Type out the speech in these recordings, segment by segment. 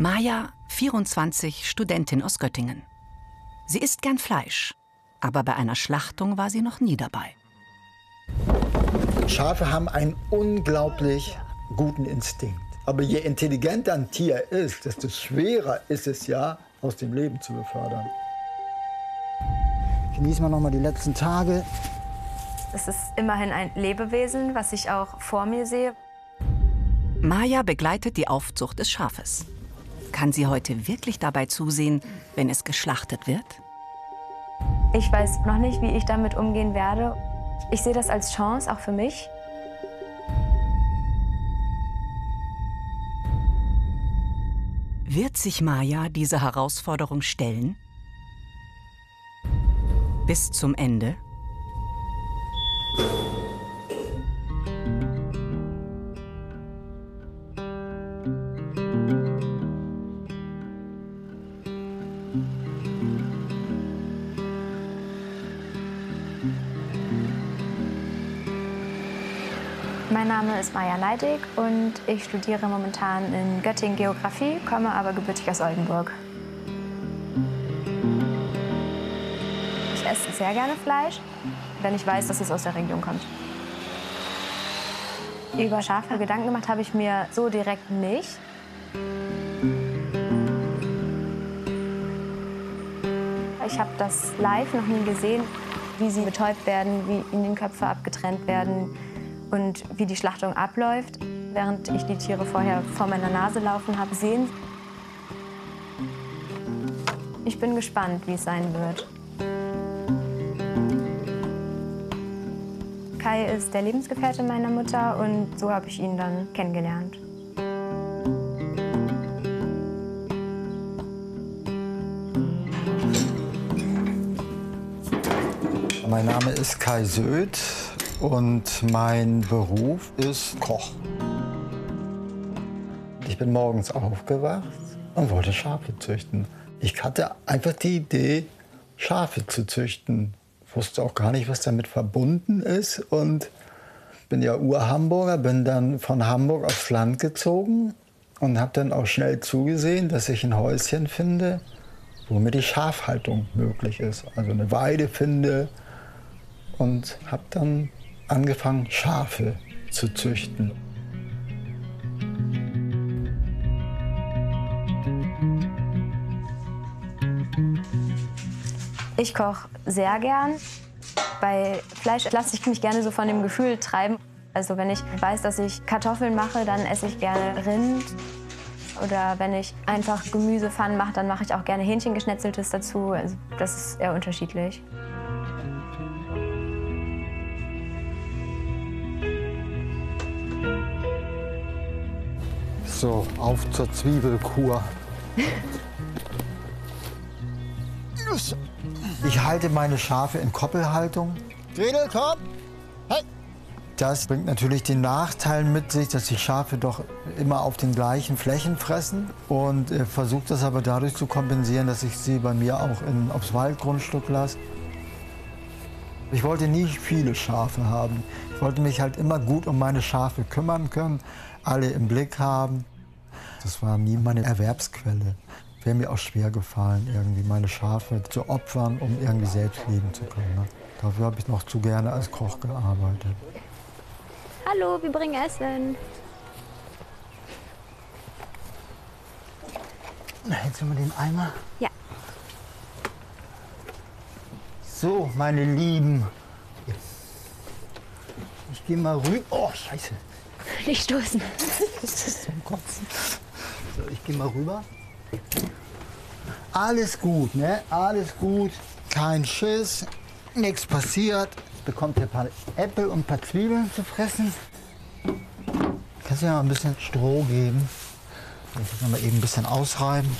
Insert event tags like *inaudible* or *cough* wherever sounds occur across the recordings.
Maja, 24, Studentin aus Göttingen. Sie isst gern Fleisch, aber bei einer Schlachtung war sie noch nie dabei. Schafe haben einen unglaublich guten Instinkt. Aber je intelligenter ein Tier ist, desto schwerer ist es ja, aus dem Leben zu befördern. Genießen wir noch mal die letzten Tage. Es ist immerhin ein Lebewesen, was ich auch vor mir sehe. Maja begleitet die Aufzucht des Schafes. Kann sie heute wirklich dabei zusehen, wenn es geschlachtet wird? Ich weiß noch nicht, wie ich damit umgehen werde. Ich sehe das als Chance, auch für mich. Wird sich Maja dieser Herausforderung stellen? Bis zum Ende? Name ist Maja Leidig und ich studiere momentan in Göttingen Geografie, komme aber gebürtig aus Oldenburg. Ich esse sehr gerne Fleisch, wenn ich weiß, dass es aus der Region kommt. Über Schafe Gedanken gemacht habe ich mir so direkt nicht. Ich habe das live noch nie gesehen, wie sie betäubt werden, wie ihnen Köpfe abgetrennt werden und wie die Schlachtung abläuft. Während ich die Tiere vorher vor meiner Nase laufen habe sehen. Ich bin gespannt, wie es sein wird. Kai ist der Lebensgefährte meiner Mutter und so habe ich ihn dann kennengelernt. Mein Name ist Kai Söd und mein Beruf ist Koch. Ich bin morgens aufgewacht und wollte Schafe züchten. Ich hatte einfach die Idee, Schafe zu züchten. Wusste auch gar nicht, was damit verbunden ist. Und bin ja Ur-Hamburger, bin dann von Hamburg aufs Land gezogen und habe dann auch schnell zugesehen, dass ich ein Häuschen finde, wo mir die Schafhaltung möglich ist. Also eine Weide finde und habe dann angefangen, Schafe zu züchten. Ich koche sehr gern. Bei Fleisch lasse ich mich gerne so von dem Gefühl treiben. Also wenn ich weiß, dass ich Kartoffeln mache, dann esse ich gerne Rind. Oder wenn ich einfach Gemüsepfannen mache, dann mache ich auch gerne Hähnchengeschnetzeltes dazu. Also das ist eher unterschiedlich. So, auf zur Zwiebelkur. Ich halte meine Schafe in Koppelhaltung. Gretel, komm! Hey! Das bringt natürlich den Nachteil mit sich, dass die Schafe doch immer auf den gleichen Flächen fressen und äh, versuche das aber dadurch zu kompensieren, dass ich sie bei mir auch in, aufs Waldgrundstück lasse. Ich wollte nie viele Schafe haben. Ich wollte mich halt immer gut um meine Schafe kümmern können, alle im Blick haben. Das war nie meine Erwerbsquelle. Wäre mir auch schwer gefallen, irgendwie meine Schafe zu opfern, um irgendwie selbst leben zu können. Ne? Dafür habe ich noch zu gerne als Koch gearbeitet. Hallo, wir bringen Essen. Hältst du mal den Eimer? Ja. So, meine Lieben. Ich gehe mal rüber. Oh, scheiße. Nicht stoßen. Das ist zum Kotzen. So, ich gehe mal rüber. Alles gut, ne? Alles gut. Kein Schiss. Nichts passiert. Jetzt bekommt ihr ein paar Äpfel und ein paar Zwiebeln zu fressen. Kannst du ja mal ein bisschen Stroh geben. Ich will mal eben ein bisschen ausreiben.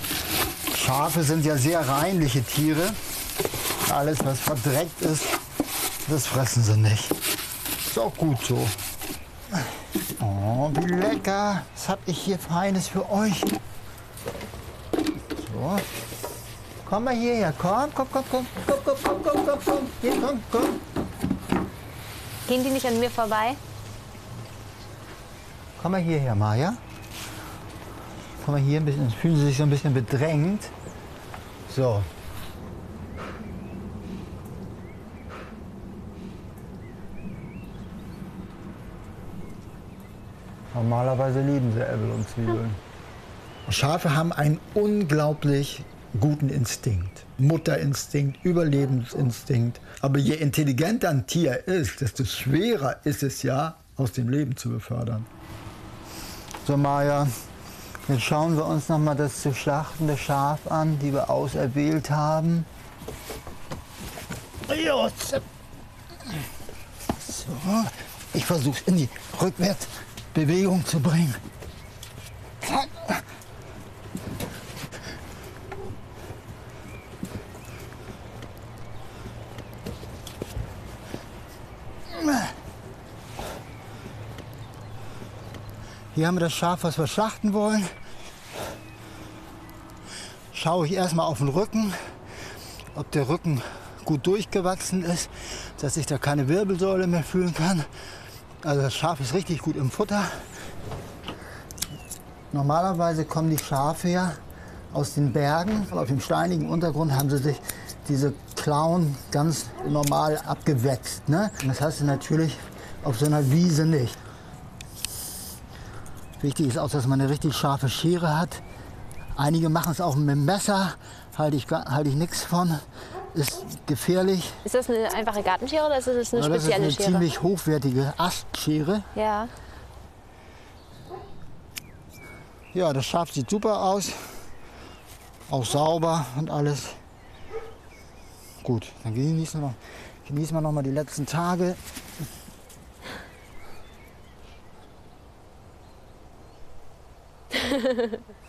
Schafe sind ja sehr reinliche Tiere. Alles, was verdreckt ist, das fressen sie nicht. Ist auch gut so. Oh, wie lecker. Was hab ich hier Feines für euch? So. Komm mal hierher. Komm, komm, komm, komm, komm, komm, komm, komm, komm, komm. Hier, komm, komm. Gehen die nicht an mir vorbei? Komm mal hierher, Maja. Guck mal hier ein bisschen, fühlen sie sich so ein bisschen bedrängt. So. Normalerweise lieben sie Äpfel und Zwiebeln. Schafe haben einen unglaublich guten Instinkt. Mutterinstinkt, Überlebensinstinkt. Aber je intelligenter ein Tier ist, desto schwerer ist es ja, aus dem Leben zu befördern. So, Maja, jetzt schauen wir uns noch mal das zu schlachtende Schaf an, die wir auserwählt haben. So, ich versuche es in die Rückwärtsbewegung zu bringen. Hier haben wir das Schaf, was wir schlachten wollen. Schaue ich erstmal auf den Rücken, ob der Rücken gut durchgewachsen ist, dass ich da keine Wirbelsäule mehr fühlen kann. Also das Schaf ist richtig gut im Futter. Normalerweise kommen die Schafe ja aus den Bergen. Auf dem steinigen Untergrund haben sie sich diese Klauen ganz normal abgewetzt. Ne? Das hast du natürlich auf so einer Wiese nicht. Wichtig ist auch, dass man eine richtig scharfe Schere hat. Einige machen es auch mit dem Messer, halte ich, halte ich nichts von. Ist gefährlich. Ist das eine einfache Gartenschere oder ist das eine das spezielle ist eine Schere? ziemlich hochwertige Astschere. Ja. Ja, das Schaf sieht super aus. Auch sauber und alles. Gut, dann genießen wir noch, genießen wir noch mal die letzten Tage. *laughs*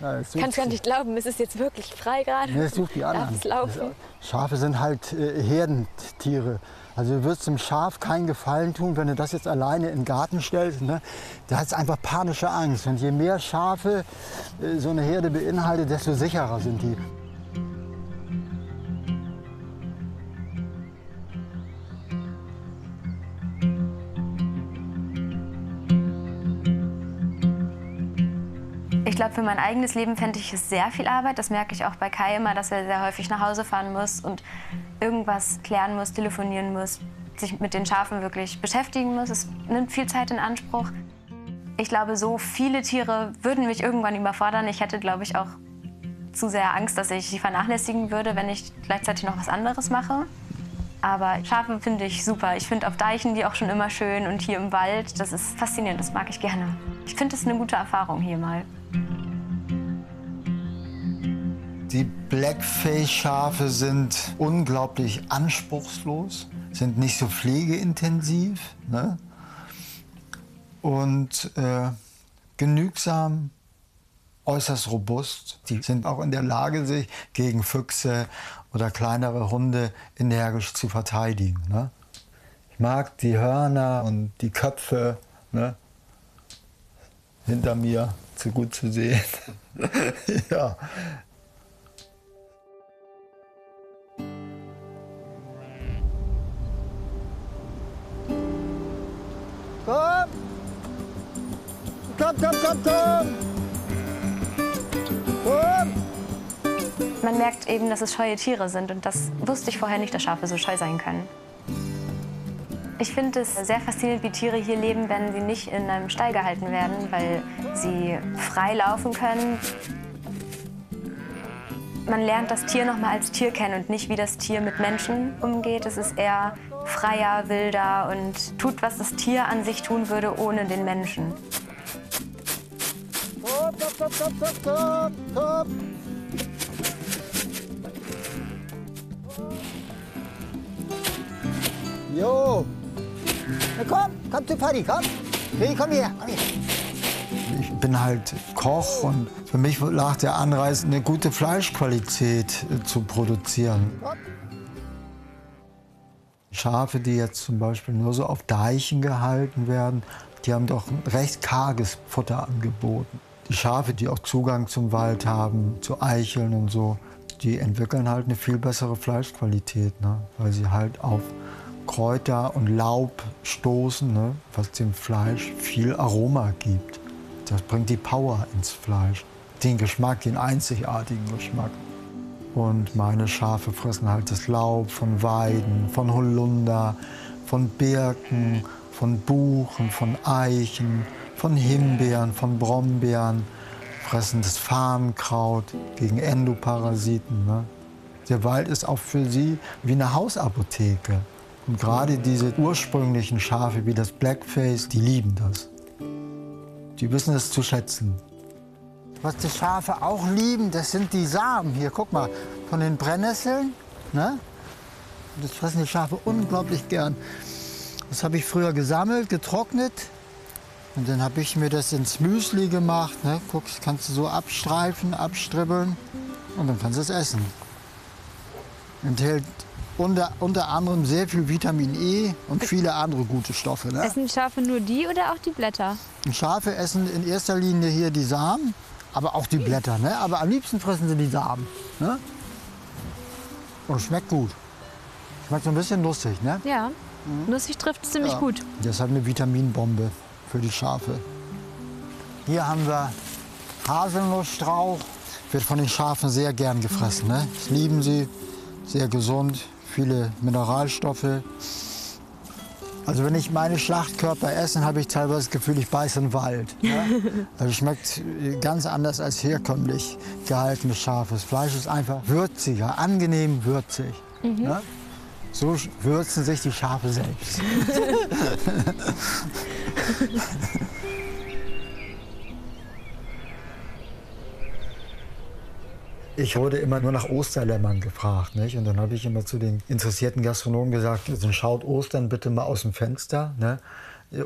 Ja, es Kannst gar nicht glauben, es ist jetzt wirklich frei gerade. Nee, es sucht die anderen. Es laufen? Schafe sind halt äh, Herdentiere. Also du wirst dem Schaf keinen Gefallen tun, wenn du das jetzt alleine in den Garten stellst. Ne? Der hat einfach panische Angst. Und je mehr Schafe äh, so eine Herde beinhaltet, desto sicherer sind die. Glaube, für mein eigenes Leben fände ich es sehr viel Arbeit. Das merke ich auch bei Kai immer, dass er sehr häufig nach Hause fahren muss und irgendwas klären muss, telefonieren muss, sich mit den Schafen wirklich beschäftigen muss. Es nimmt viel Zeit in Anspruch. Ich glaube, so viele Tiere würden mich irgendwann überfordern. Ich hätte, glaube ich, auch zu sehr Angst, dass ich sie vernachlässigen würde, wenn ich gleichzeitig noch was anderes mache. Aber Schafe finde ich super. Ich finde auf Deichen die auch schon immer schön und hier im Wald. Das ist faszinierend, das mag ich gerne. Ich finde es eine gute Erfahrung hier mal. Die Blackface-Schafe sind unglaublich anspruchslos, sind nicht so pflegeintensiv ne? und äh, genügsam, äußerst robust. Die sind auch in der Lage, sich gegen Füchse oder kleinere Hunde energisch zu verteidigen. Ne? Ich mag die Hörner und die Köpfe ne? hinter mir zu gut zu sehen. *laughs* ja. Komm! Man merkt eben, dass es scheue Tiere sind und das wusste ich vorher nicht, dass Schafe so scheu sein können. Ich finde es sehr faszinierend, wie Tiere hier leben, wenn sie nicht in einem Stall gehalten werden, weil sie frei laufen können. Man lernt das Tier noch mal als Tier kennen und nicht, wie das Tier mit Menschen umgeht. Es ist eher freier, wilder und tut, was das Tier an sich tun würde, ohne den Menschen. Komm, komm, komm, komm, komm, komm! Jo! Na komm, komm zu Paddy, komm! Hey, komm her, komm her! Ich bin halt Koch und für mich lag der Anreiz, eine gute Fleischqualität äh, zu produzieren. Schafe, die jetzt zum Beispiel nur so auf Deichen gehalten werden, die haben doch ein recht karges Futter angeboten. Die Schafe, die auch Zugang zum Wald haben, zu Eicheln und so, die entwickeln halt eine viel bessere Fleischqualität, ne? weil sie halt auf Kräuter und Laub stoßen, ne? was dem Fleisch viel Aroma gibt. Das bringt die Power ins Fleisch. Den Geschmack, den einzigartigen Geschmack. Und meine Schafe fressen halt das Laub von Weiden, von Holunder, von Birken, von Buchen, von Eichen, von Himbeeren, von Brombeeren, fressen das Farnkraut gegen Endoparasiten. Ne? Der Wald ist auch für sie wie eine Hausapotheke. Und gerade diese ursprünglichen Schafe wie das Blackface, die lieben das. Die wissen es zu schätzen. Was die Schafe auch lieben, das sind die Samen. Hier, guck mal, von den Brennnesseln. Ne? Das fressen die Schafe unglaublich gern. Das habe ich früher gesammelt, getrocknet. Und dann habe ich mir das ins Müsli gemacht. Ne? Guck, kannst du so abstreifen, abstribbeln. Und dann kannst du es essen. Enthält unter, unter anderem sehr viel Vitamin E und viele andere gute Stoffe. Ne? Essen Schafe nur die oder auch die Blätter? Und Schafe essen in erster Linie hier die Samen, aber auch die Blätter. Ne? Aber am liebsten fressen sie die Samen. Ne? Und schmeckt gut. Schmeckt so ein bisschen lustig, ne? Ja. Nussig trifft es ziemlich Ja. gut. Das ist halt eine Vitaminbombe für die Schafe. Hier haben wir Haselnussstrauch. Wird von den Schafen sehr gern gefressen. Ne? Das lieben sie. Sehr gesund, viele Mineralstoffe. Also wenn ich meine Schlachtkörper esse, habe ich teilweise das Gefühl, ich beiße einen Wald. Ne? *laughs* Also schmeckt äh, ganz anders als herkömmlich gehaltenes scharfes Fleisch. ist einfach würziger, angenehm würzig. Ne? So würzen sich die Schafe selbst. *laughs* *laughs* *laughs* Ich wurde immer nur nach Osterlämmern gefragt. Nicht? Und dann habe ich immer zu den interessierten Gastronomen gesagt, also schaut Ostern bitte mal aus dem Fenster. Ne?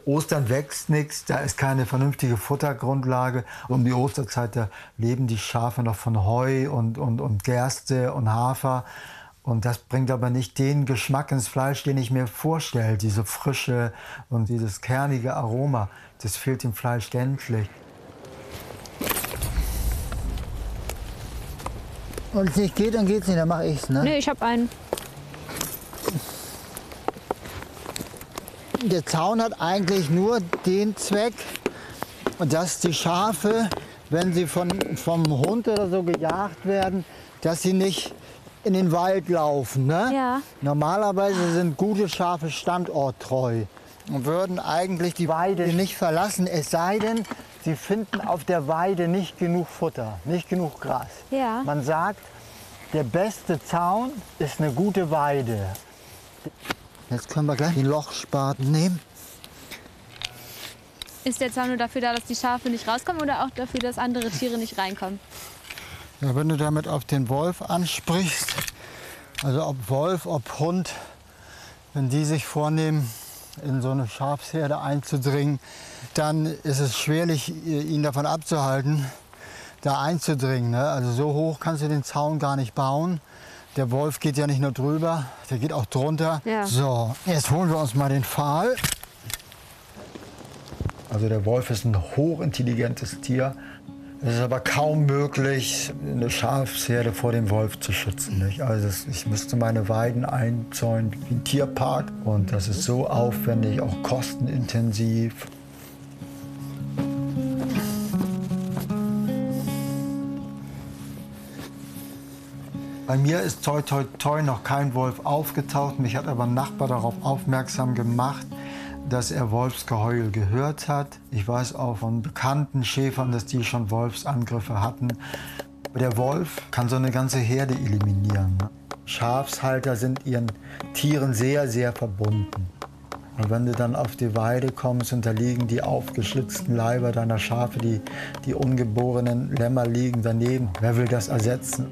Ostern wächst nichts, da ist keine vernünftige Futtergrundlage. Um die Osterzeit da leben die Schafe noch von Heu und, und, und Gerste und Hafer. Und das bringt aber nicht den Geschmack ins Fleisch, den ich mir vorstelle. Diese Frische und dieses kernige Aroma, das fehlt dem Fleisch gänzlich. Und es nicht geht, dann geht's nicht, dann mache ich's. Ne? Nee, ich habe einen. Der Zaun hat eigentlich nur den Zweck, dass die Schafe, wenn sie von, vom Hund oder so gejagt werden, dass sie nicht in den Wald laufen. Ne? Ja. Normalerweise sind gute Schafe standorttreu und würden eigentlich die Weide nicht verlassen, es sei denn, sie finden auf der Weide nicht genug Futter, nicht genug Gras. Ja. Man sagt, der beste Zaun ist eine gute Weide. Jetzt können wir gleich den Lochspaten nehmen. Ist der Zaun nur dafür da, dass die Schafe nicht rauskommen oder auch dafür, dass andere Tiere nicht reinkommen? Ja, wenn du damit auf den Wolf ansprichst, also ob Wolf, ob Hund, wenn die sich vornehmen, in so eine Schafsherde einzudringen, dann ist es schwerlich, ihn davon abzuhalten, da einzudringen. Ne? Also so hoch kannst du den Zaun gar nicht bauen. Der Wolf geht ja nicht nur drüber, der geht auch drunter. Ja. So, jetzt holen wir uns mal den Pfahl. Also der Wolf ist ein hochintelligentes Tier. Es ist aber kaum möglich, eine Schafsherde vor dem Wolf zu schützen. Nicht? Also ich müsste meine Weiden einzäunen wie ein Tierpark. Und das ist so aufwendig, auch kostenintensiv. Bei mir ist toi toi toi noch kein Wolf aufgetaucht. Mich hat aber ein Nachbar darauf aufmerksam gemacht, dass er Wolfsgeheul gehört hat. Ich weiß auch von bekannten Schäfern, dass die schon Wolfsangriffe hatten. Der Wolf kann so eine ganze Herde eliminieren. Schafshalter sind ihren Tieren sehr, sehr verbunden. Und wenn du dann auf die Weide kommst und da liegen die aufgeschlitzten Leiber deiner Schafe, die, die ungeborenen Lämmer liegen daneben, wer will das ersetzen?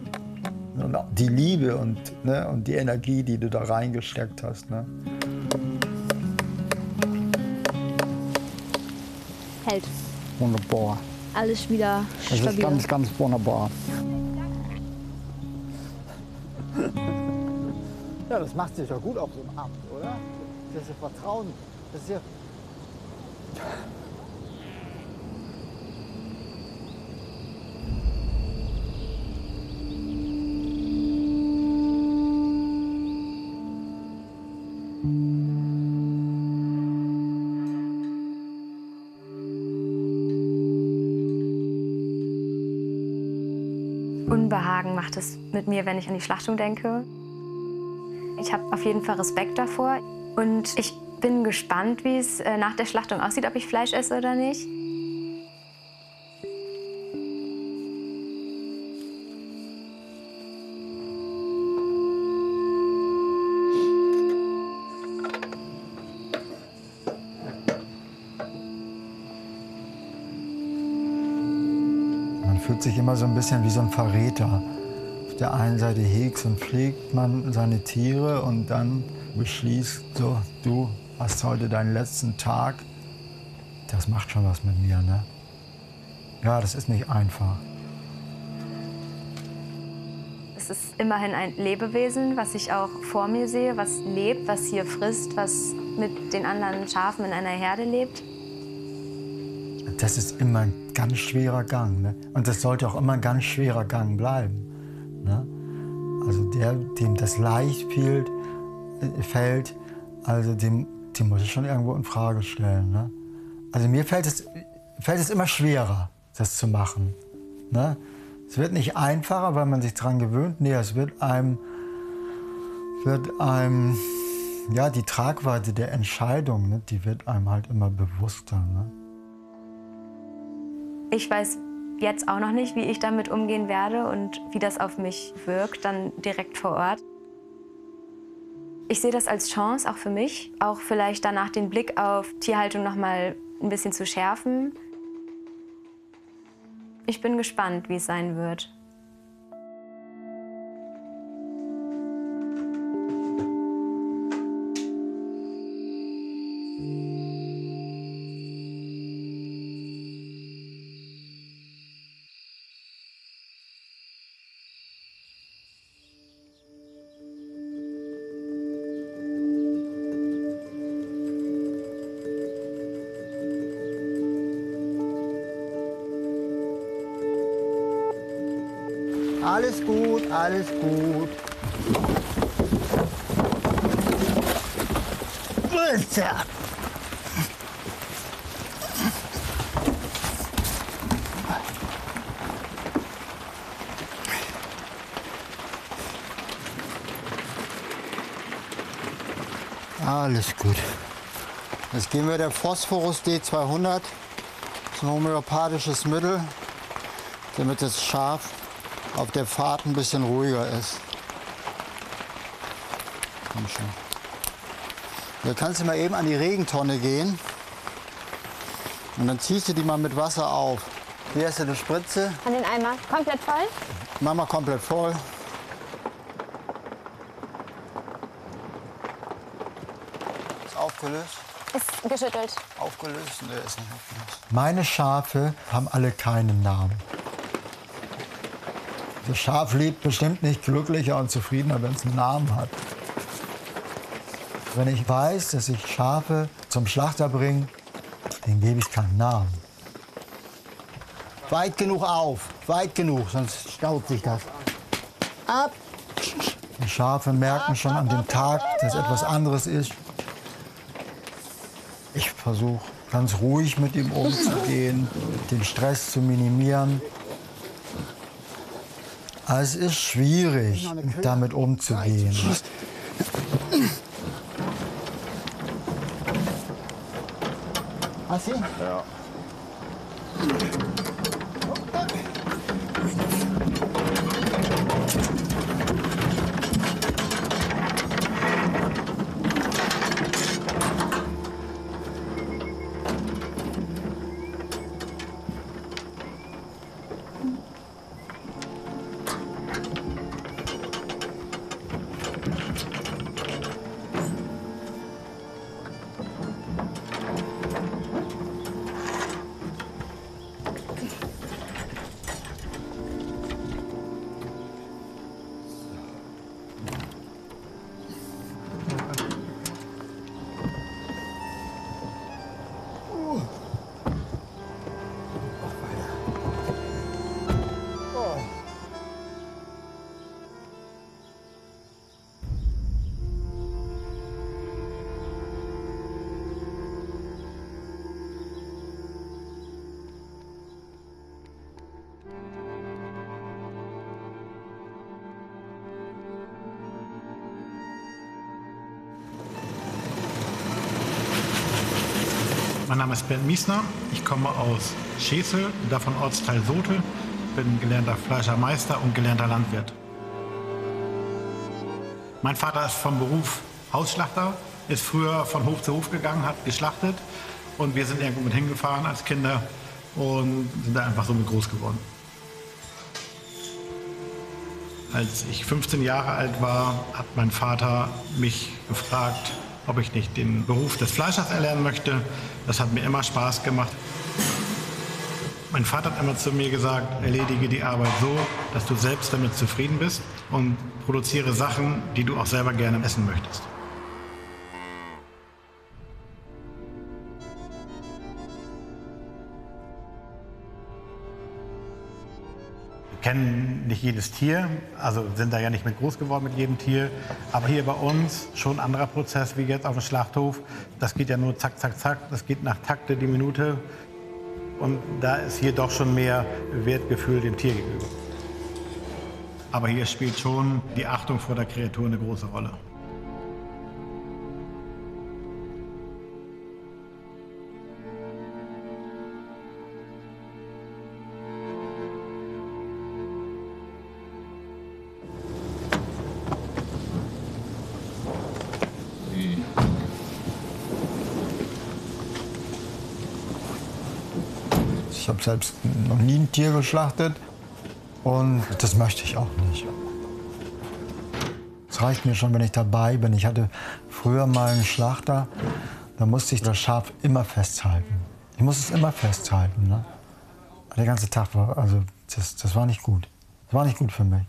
Und die Liebe und, ne, und die Energie, die du da reingesteckt hast. Ne? Wunderbar. Alles wieder Das ist stabil. ganz, ganz wunderbar. Ja, das macht sich ja gut auf so einem Amt, oder? Das ist ja Vertrauen. Das ist ja Unbehagen macht es mit mir, wenn ich an die Schlachtung denke. Ich habe auf jeden Fall Respekt davor und ich bin gespannt, wie es äh, nach der Schlachtung aussieht, ob ich Fleisch esse oder nicht. Immer so ein bisschen wie so ein Verräter. Auf der einen Seite hegt und pflegt man seine Tiere und dann beschließt so, du hast heute deinen letzten Tag. Das macht schon was mit mir, ne? Ja, das ist nicht einfach. Es ist immerhin ein Lebewesen, was ich auch vor mir sehe, was lebt, was hier frisst, was mit den anderen Schafen in einer Herde lebt. Das ist immer ein ganz schwerer Gang. Ne? Und das sollte auch immer ein ganz schwerer Gang bleiben. Ne? Also der, dem das leicht fällt, äh, fällt also dem, dem muss ich schon irgendwo in Frage stellen. Ne? Also mir fällt es, fällt es immer schwerer, das zu machen. Ne? Es wird nicht einfacher, weil man sich daran gewöhnt. Nee, es wird einem, wird einem ja, die Tragweite der Entscheidung, ne, die wird einem halt immer bewusster. Ne? Ich weiß jetzt auch noch nicht, wie ich damit umgehen werde und wie das auf mich wirkt, dann direkt vor Ort. Ich sehe das als Chance, auch für mich, auch vielleicht danach den Blick auf Tierhaltung noch mal ein bisschen zu schärfen. Ich bin gespannt, wie es sein wird. Alles gut. Alter. Alles gut. Jetzt geben wir der Phosphorus D200. Das ist ein homöopathisches Mittel, damit das Schaf auf der Fahrt ein bisschen ruhiger ist. Komm schon. Da kannst du mal eben an die Regentonne gehen und dann ziehst du die mal mit Wasser auf. Hier hast du eine Spritze. An den Eimer. Komplett voll? Mach mal komplett voll. Ist aufgelöst? Ist geschüttelt. Aufgelöst? Nee, ist nicht aufgelöst. Meine Schafe haben alle keinen Namen. Das Schaf lebt bestimmt nicht glücklicher und zufriedener, wenn es einen Namen hat. Wenn ich weiß, dass ich Schafe zum Schlachter bringe, denen gebe ich keinen Namen. Weit genug auf, weit genug, sonst staut sich das. Ab! Die Schafe merken schon an dem Tag, dass etwas anderes ist. Ich versuche ganz ruhig mit ihm umzugehen, den Stress zu minimieren. Aber es ist schwierig, damit umzugehen. Hast du? Ja. Mein Name ist Bernd Miesner. Ich komme aus Schesel, davon Ortsteil Sote. Bin gelernter Fleischermeister und gelernter Landwirt. Mein Vater ist vom Beruf Hausschlachter, ist früher von Hof zu Hof gegangen, hat geschlachtet und wir sind irgendwo mit hingefahren als Kinder und sind da einfach so mit groß geworden. Als ich 15 Jahre alt war, hat mein Vater mich gefragt, ob ich nicht den Beruf des Fleischers erlernen möchte. Das hat mir immer Spaß gemacht. Mein Vater hat immer zu mir gesagt, erledige die Arbeit so, dass du selbst damit zufrieden bist und produziere Sachen, die du auch selber gerne essen möchtest. Kennen nicht jedes Tier, also sind da ja nicht mit groß geworden mit jedem Tier. Aber hier bei uns schon ein anderer Prozess wie jetzt auf dem Schlachthof. Das geht ja nur zack, zack, zack. Das geht nach Takte die Minute. Und da ist hier doch schon mehr Wertgefühl dem Tier gegenüber. Aber hier spielt schon die Achtung vor der Kreatur eine große Rolle. Ich habe selbst noch nie ein Tier geschlachtet und das möchte ich auch nicht. Es reicht mir schon, wenn ich dabei bin. Ich hatte früher mal einen Schlachter, da musste ich das Schaf immer festhalten. Ich musste es immer festhalten. Ne? Der ganze Tag war, also das, das war nicht gut. Das war nicht gut für mich.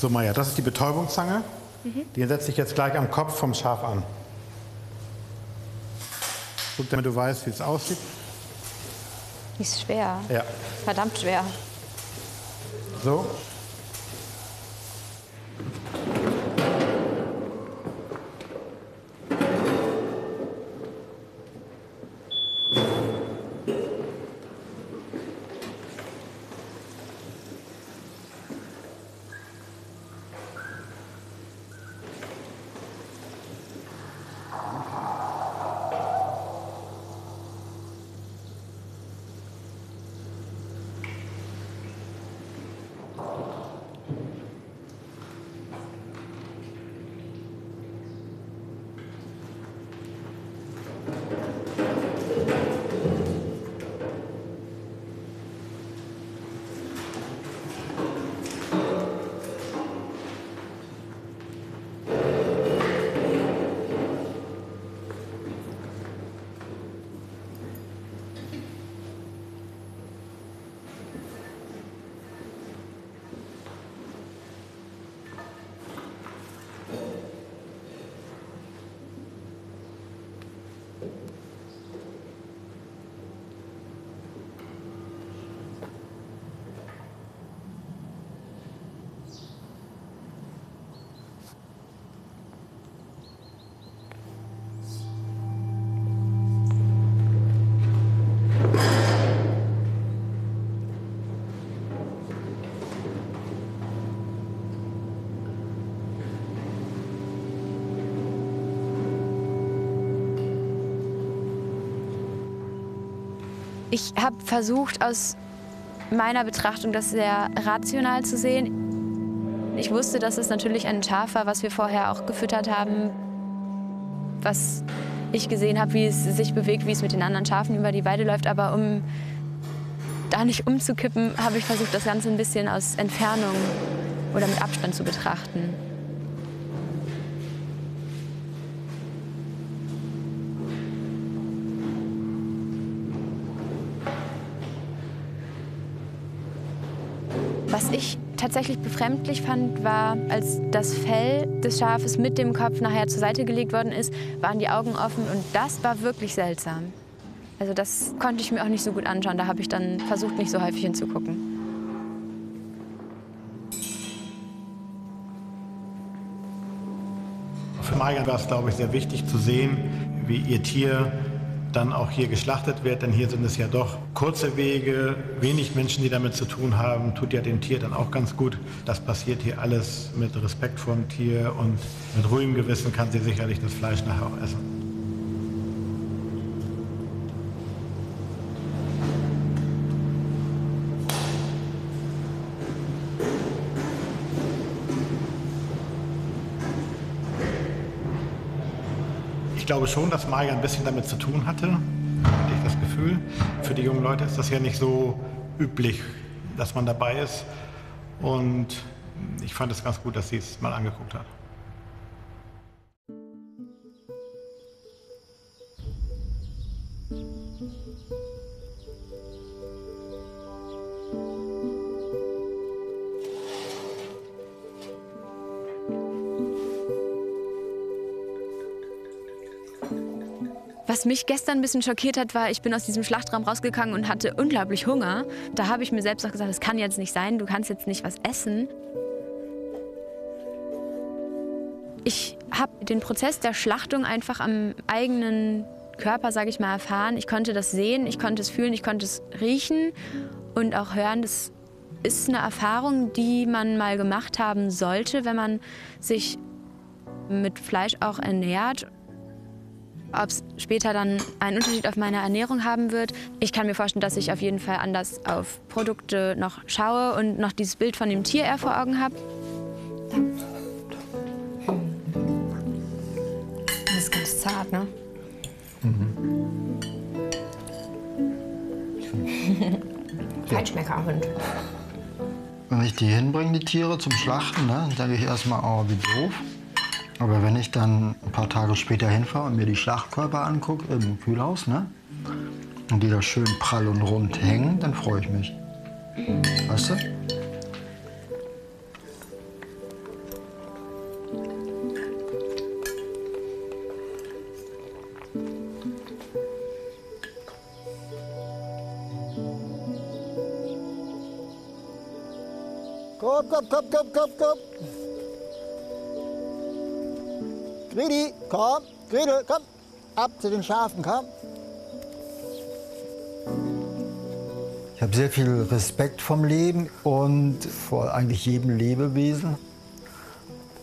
So, Maja, das ist die Betäubungszange. Die setze ich jetzt gleich am Kopf vom Schaf an. Guck, damit du weißt, wie es aussieht. Die ist schwer. Ja. Verdammt schwer. So. Ich habe versucht, aus meiner Betrachtung das sehr rational zu sehen. Ich wusste, dass es natürlich ein Schaf war, was wir vorher auch gefüttert haben, was ich gesehen habe, wie es sich bewegt, wie es mit den anderen Schafen über die Weide läuft. Aber um da nicht umzukippen, habe ich versucht, das Ganze ein bisschen aus Entfernung oder mit Abstand zu betrachten. Tatsächlich befremdlich fand, war, als das Fell des Schafes mit dem Kopf nachher zur Seite gelegt worden ist, waren die Augen offen und das war wirklich seltsam. Also das konnte ich mir auch nicht so gut anschauen. Da habe ich dann versucht, nicht so häufig hinzugucken. Für Marian war es, glaube ich, sehr wichtig zu sehen, wie ihr Tier dann auch hier geschlachtet wird. Denn hier sind es ja doch kurze Wege, wenig Menschen, die damit zu tun haben. Tut ja dem Tier dann auch ganz gut. Das passiert hier alles mit Respekt vor dem Tier und mit ruhigem Gewissen kann sie sicherlich das Fleisch nachher auch essen. Glaube schon, dass Maya ein bisschen damit zu tun hatte, hatte ich das Gefühl. Für die jungen Leute ist das ja nicht so üblich, dass man dabei ist. Und ich fand es ganz gut, dass sie es mal angeguckt hat. Mich gestern ein bisschen schockiert hat, war, ich bin aus diesem Schlachtraum rausgegangen und hatte unglaublich Hunger. Da habe ich mir selbst auch gesagt, das kann jetzt nicht sein, du kannst jetzt nicht was essen. Ich habe den Prozess der Schlachtung einfach am eigenen Körper, sage ich mal, erfahren. Ich konnte das sehen, ich konnte es fühlen, ich konnte es riechen und auch hören. Das ist eine Erfahrung, die man mal gemacht haben sollte, wenn man sich mit Fleisch auch ernährt. Ob es später dann einen Unterschied auf meine Ernährung haben wird. Ich kann mir vorstellen, dass ich auf jeden Fall anders auf Produkte noch schaue und noch dieses Bild von dem Tier eher vor Augen habe. Das ist ganz zart, ne? Mhm. Feinschmeckerhund. Wenn ich die hinbringe, die Tiere zum Schlachten, ne, dann denke ich erstmal, oh, wie doof. Aber wenn ich dann ein paar Tage später hinfahre und mir die Schlachtkörper angucke im Kühlhaus, ne? Und die da schön prall und rund hängen, dann freue ich mich. Weißt du? Komm, komm, komm, komm, komm, komm. Gridi, komm, Gretel, komm, ab zu den Schafen, komm. Ich habe sehr viel Respekt vom Leben und vor eigentlich jedem Lebewesen.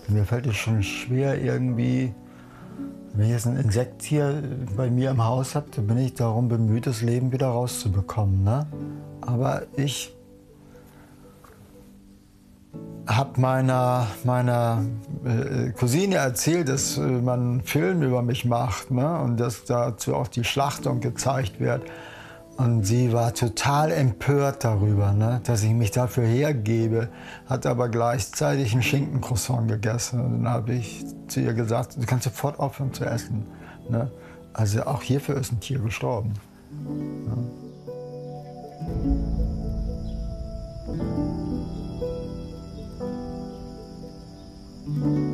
Mir fällt es schon schwer, irgendwie, wenn ich jetzt ein Insekt hier bei mir im Haus habe, dann bin ich darum bemüht, das Leben wieder rauszubekommen. Ne? Aber ich habe meiner, meiner Cousine erzählt, dass äh, man einen Film über mich macht ne? und dass dazu auch die Schlachtung gezeigt wird. Und sie war total empört darüber, ne? dass ich mich dafür hergebe, hat aber gleichzeitig ein Schinkencroissant gegessen. Und dann habe ich zu ihr gesagt, du kannst sofort aufhören zu essen. Ne? Also auch hierfür ist ein Tier gestorben. Ne? Mm-hmm.